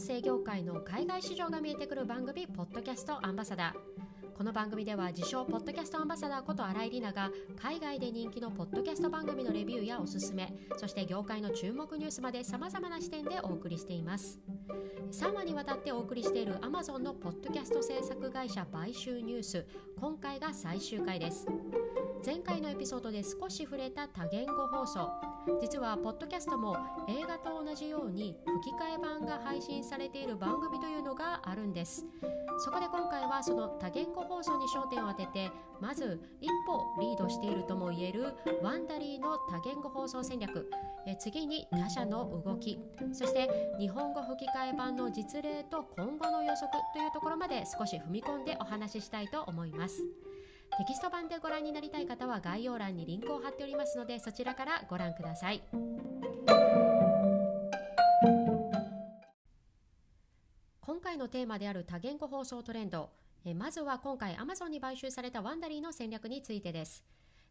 声業界の海外市場が見えてくる番組ポッドキャストアンバサダー。この番組では自称ポッドキャストアンバサダーこと新井里奈が海外で人気のポッドキャスト番組のレビューやおすすめそして業界の注目ニュースまでさまざまな視点でお送りしています。3話にわたってお送りしている Amazon のポッドキャスト制作会社買収ニュース今回が最終回です。前回のエピソードで少し触れた多言語放送。実はポッドキャストも映画と同じように吹き替え版が配信されている番組というのがあるんです。そこで今回はその多言語放送に焦点を当ててまず一歩リードしているとも言えるワンダリーの多言語放送戦略。え次に他社の動き。そして日本語吹き替え版の実例と今後の予測というところまで少し踏み込んでお話ししたいと思います。テキスト版でご覧になりたい方は概要欄にリンクを貼っておりますのでそちらからご覧ください。今回のテーマである多言語放送トレンドえまずは今回 Amazon に買収されたワンダリーの戦略についてです。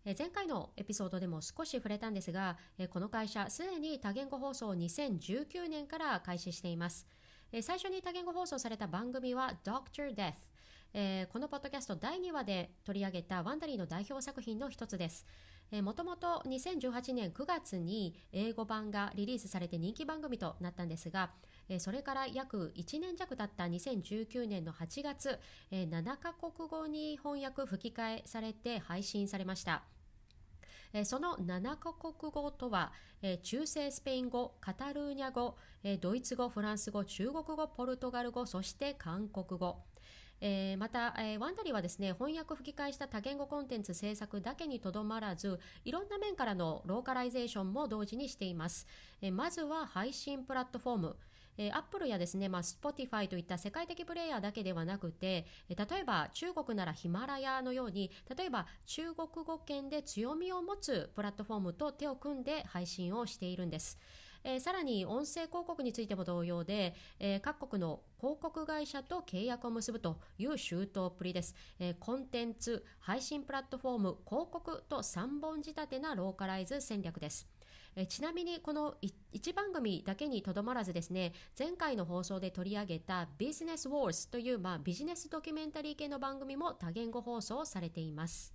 え前回のエピソードでも少し触れたんですがえこの会社すでに多言語放送を2019年から開始しています。え最初に多言語放送された番組は Dr. Death えー、このポッドキャスト第2話で取り上げたワンダリーの代表作品の一つです。もともと2018年9月に英語版がリリースされて人気番組となったんですが、それから約1年弱経った2019年の8月、えー、7カ国語に翻訳吹き替えされて配信されました。その7カ国語とは、中世スペイン語、カタルーニャ語、ドイツ語、フランス語、中国語、ポルトガル語、そして韓国語。えー、また、えー、 Wondery はですね翻訳吹き替えした多言語コンテンツ制作だけにとどまらずいろんな面からのローカライゼーションも同時にしています、えー、まずは配信プラットフォームえー、Apple やですね、まあ、Spotify といった世界的プレイヤーだけではなくて、例えば中国ならヒマラヤのように、例えば中国語圏で強みを持つプラットフォームと手を組んで配信をしているんです。えー、さらに音声広告についても同様で、えー、各国の広告会社と契約を結ぶという周到っぷりです、えー、コンテンツ、配信プラットフォーム、広告と3本仕立てなローカライズ戦略です。えちなみにこの1番組だけにとどまらずですね前回の放送で取り上げたビジネスウォーズという、まあ、ビジネスドキュメンタリー系の番組も多言語放送されています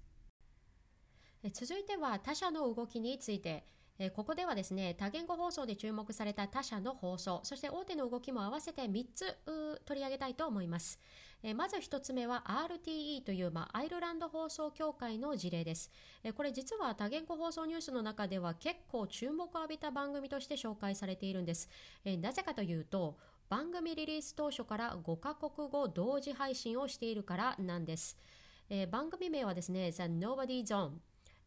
続いては他社の動きについてえここではですね多言語放送で注目された他社の放送そして大手の動きも合わせて3つ取り上げたいと思います、えまず1つ目は RTE という、まあ、アイルランド放送協会の事例です、えこれ実は多言語放送ニュースの中では結構注目を浴びた番組として紹介されているんです、えなぜかというと番組リリース当初から5カ国語同時配信をしているからなんです、え番組名はですね The Nobody Zone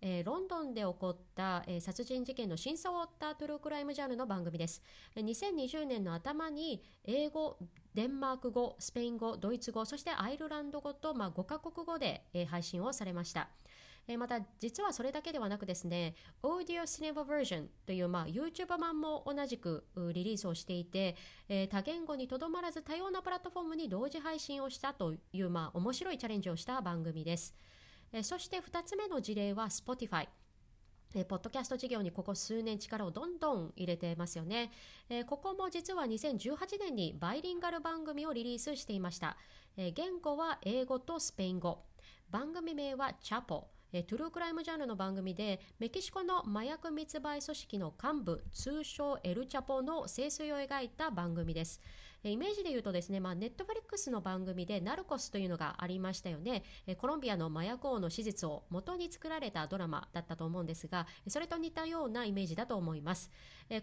えー、ロンドンで起こった、えー、殺人事件の真相を追ったトゥルークライムジャンルの番組です。2020年の頭に英語、デンマーク語、スペイン語、ドイツ語、そしてアイルランド語と、まあ、5カ国語で、えー、配信をされました。えまた実はそれだけではなくですね Audio Cinema Version という、まあ、YouTube 版も同じくリリースをしていて、えー、多言語にとどまらず多様なプラットフォームに同時配信をしたという、まあ、面白いチャレンジをした番組です。そして2つ目の事例は Spotify。えポッドキャスト事業にここ数年力をどんどん入れてますよね、えここも実は2018年にバイリンガル番組をリリースしていました、え言語は英語とスペイン語。番組名はチャポえトゥルークライムジャンルの番組でメキシコの麻薬密売組織の幹部通称エルチャポの清水を描いた番組です。イメージで言うとですね、まあ、ネットフリックスの番組でナルコスというのがありましたよね。コロンビアの麻薬王の史実を元に作られたドラマだったと思うんですが、それと似たようなイメージだと思います。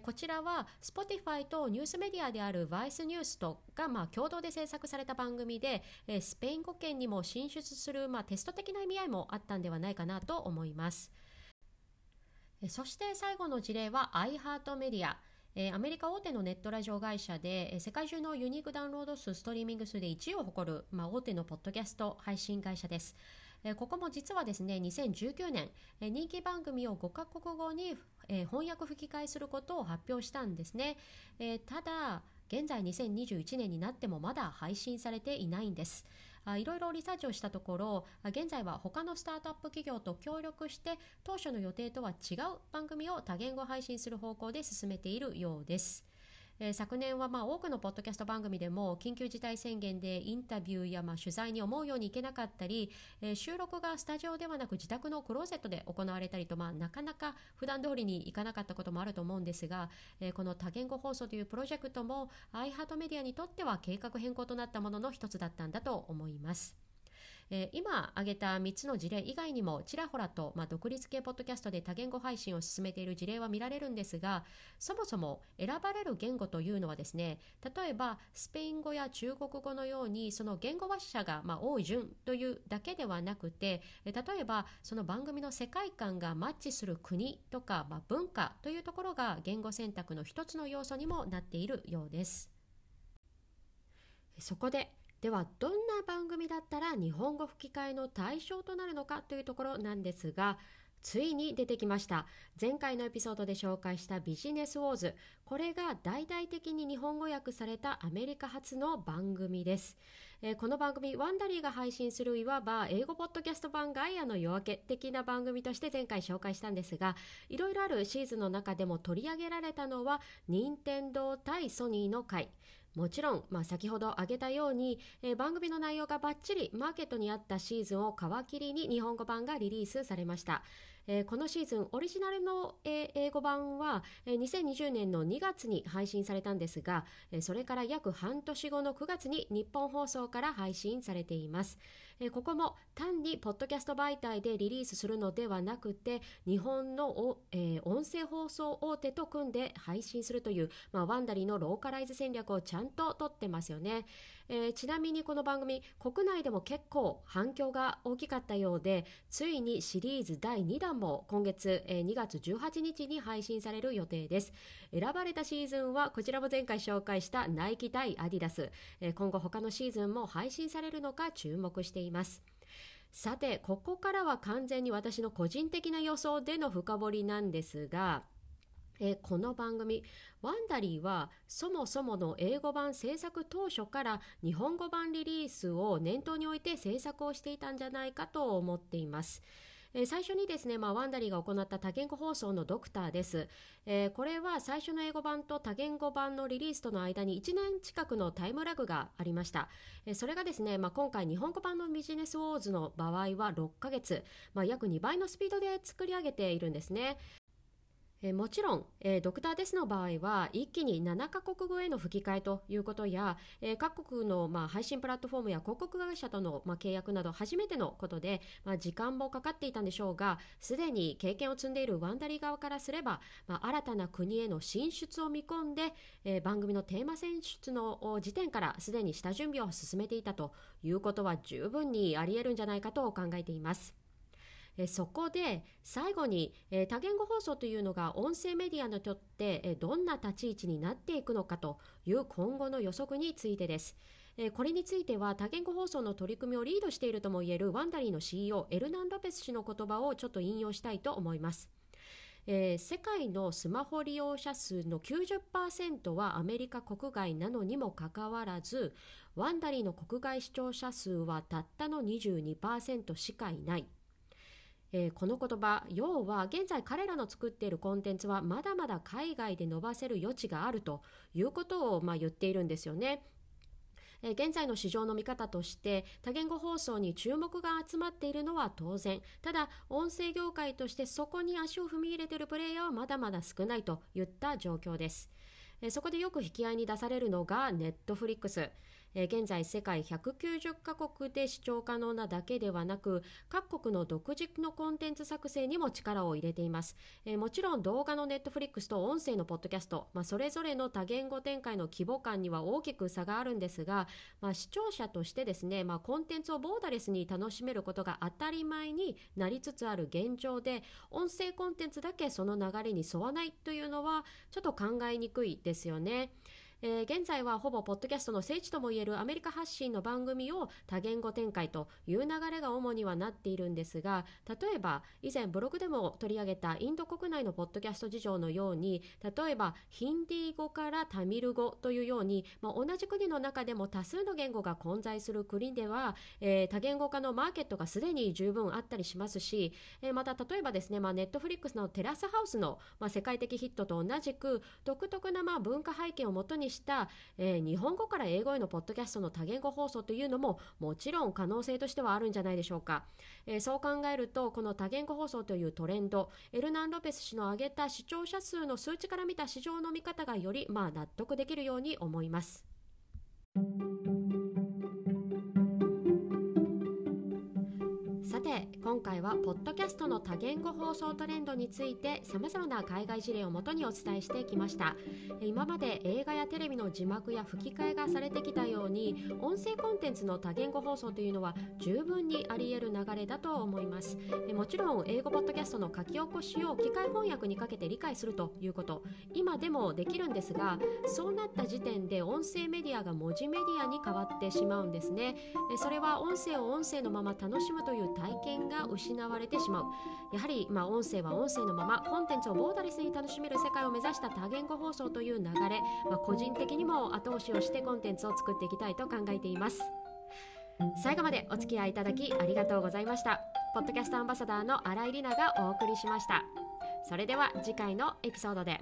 こちらは Spotify とニュースメディアである Vice ニュースとがまあ共同で制作された番組で、スペイン語圏にも進出するまあテスト的な意味合いもあったんではないかなと思います。そして最後の事例は iHeartMedia。アメリカ大手のネットラジオ会社で、世界中のユニークダウンロード数、ストリーミング数で1位を誇る、まあ、大手のポッドキャスト配信会社です。ここも実はですね、2019年、人気番組を5カ国語に、翻訳吹き替えすることを発表したんですね。ただ、現在2021年になってもまだ配信されていないんです。あいろいろリサーチをしたところ現在は他のスタートアップ企業と協力して当初の予定とは違う番組を多言語配信する方向で進めているようです。えー、昨年はまあ多くのポッドキャスト番組でも緊急事態宣言でインタビューやまあ取材に思うように行けなかったり、えー、収録がスタジオではなく自宅のクローゼットで行われたりと、まあ、なかなか普段通りに行かなかったこともあると思うんですが、えー、この多言語放送というプロジェクトも iHeart メディアにとっては計画変更となったものの一つだったんだと思います。えー、今挙げた3つの事例以外にもちらほらと、まあ、独立系ポッドキャストで多言語配信を進めている事例は見られるんですがそもそも選ばれる言語というのはですね例えばスペイン語や中国語のようにその言語話者がまあ多い順というだけではなくて例えばその番組の世界観がマッチする国とか、まあ、文化というところが言語選択の一つの要素にもなっているようです。そこでではどんな番組だったら日本語吹き替えの対象となるのかというところなんですがついに出てきました。前回のエピソードで紹介したビジネスウォーズこれが大々的に日本語訳されたアメリカ発の番組です、えー、この番組ワンダリーが配信するいわば英語ポッドキャスト版ガイアの夜明け的な番組として前回紹介したんですがいろいろあるシーズンの中でも取り上げられたのは任天堂対ソニーの回もちろん、まあ、先ほど挙げたように、えー、番組の内容がバッチリマーケットにあったシーズンを皮切りに日本語版がリリースされました。えー、このシーズンオリジナルの、えー、英語版は、えー、2020年の2月に配信されたんですが、えー、それから約半年後の9月に日本放送から配信されています。えー、ここも単にポッドキャスト媒体でリリースするのではなくて日本のお、えー、音声放送大手と組んで配信するという、まあ、ワンダリーのローカライズ戦略をちゃんととってますよね。えー、ちなみにこの番組国内でも結構反響が大きかったようでついにシリーズ第2弾も今月、えー、2月18日に配信される予定です。選ばれたシーズンはこちらも前回紹介したナイキ対アディダス、えー、今後他のシーズンも配信されるのか注目しています。さてここからは完全に私の個人的な予想での深掘りなんですがえこの番組ワンダリーはそもそもの英語版制作当初から日本語版リリースを念頭に置いて制作をしていたんじゃないかと思っています。え最初にですね、まあ、ワンダリーが行った多言語放送のドクターです、えー、これは最初の英語版と多言語版のリリースとの間に1年近くのタイムラグがありました、えー、それがですね、まあ、今回日本語版のビジネスウォーズの場合は6ヶ月、まあ、約2倍のスピードで作り上げているんですね。えもちろん、えドクターデスの場合は一気に7カ国語への吹き替えということや、え各国の、ま、配信プラットフォームや広告会社との、ま、契約など初めてのことで、ま、時間もかかっていたんでしょうがすでに経験を積んでいるワンダリー側からすれば、ま、新たな国への進出を見込んで、え番組のテーマ選出の時点からすでに下準備を進めていたということは十分にあり得るんじゃないかと考えています。そこで最後に、多言語放送というのが音声メディアにとって、どんな立ち位置になっていくのかという今後の予測についてです。これについては多言語放送の取り組みをリードしているともいえるワンダリーの CEO エルナン・ロペス氏の言葉をちょっと引用したいと思います。えー、世界のスマホ利用者数の90%はアメリカ国外なのにもかかわらずワンダリーの国外視聴者数はたったの22%しかいないえー、この言葉要は現在彼らの作っているコンテンツはまだまだ海外で伸ばせる余地があるということを、まあ、言っているんですよね。え現在の市場の見方として多言語放送に注目が集まっているのは当然。ただ音声業界としてそこに足を踏み入れているプレイヤーはまだまだ少ないといった状況です。そこでよく引き合いに出されるのがネットフリックスえ現在世界190カ国で視聴可能なだけではなく各国の独自のコンテンツ作成にも力を入れています、えもちろん動画のネットフリックスと音声のポッドキャスト、まあ、それぞれの多言語展開の規模感には大きく差があるんですが、まあ、視聴者としてですね、まあ、コンテンツをボーダレスに楽しめることが当たり前になりつつある現状で音声コンテンツだけその流れに沿わないというのはちょっと考えにくいですよね。えー、現在はほぼポッドキャストの聖地ともいえるアメリカ発信の番組を多言語展開という流れが主にはなっているんですが例えば以前ブログでも取り上げたインド国内のポッドキャスト事情のように例えばヒンディー語からタミル語というように、まあ、同じ国の中でも多数の言語が混在する国では、えー、多言語化のマーケットがすでに十分あったりしますし、えー、また例えばですね、まあ、ネットフリックスのテラスハウスの、まあ、世界的ヒットと同じく独特なまあ文化背景をもとにした、えー、日本語から英語へのポッドキャストの多言語放送というのももちろん可能性としてはあるんじゃないでしょうか、えー、そう考えるとこの多言語放送というトレンドエルナン・ロペス氏の挙げた視聴者数の数値から見た市場の見方がよりまあ納得できるように思います。て今回はポッドキャストの多言語放送トレンドについてさまざまな海外事例をもとにお伝えしてきました。今まで映画やテレビの字幕や吹き替えがされてきたように音声コンテンツの多言語放送というのは十分にあり得る流れだと思います。もちろん英語ポッドキャストの書き起こしを機械翻訳にかけて理解するということ。今でもできるんですがそうなった時点で音声メディアが文字メディアに変わってしまうんですね。それは音声を音声のまま楽しむという体験が失われてしまう。やはり、まあ、音声は音声のままコンテンツをボーダレスに楽しめる世界を目指した多言語放送という流れ、まあ、個人的にも後押しをしてコンテンツを作っていきたいと考えています。最後までお付き合いいただきありがとうございました。ポッドキャストアンバサダーの新井里奈がお送りしました。それでは次回のエピソードで。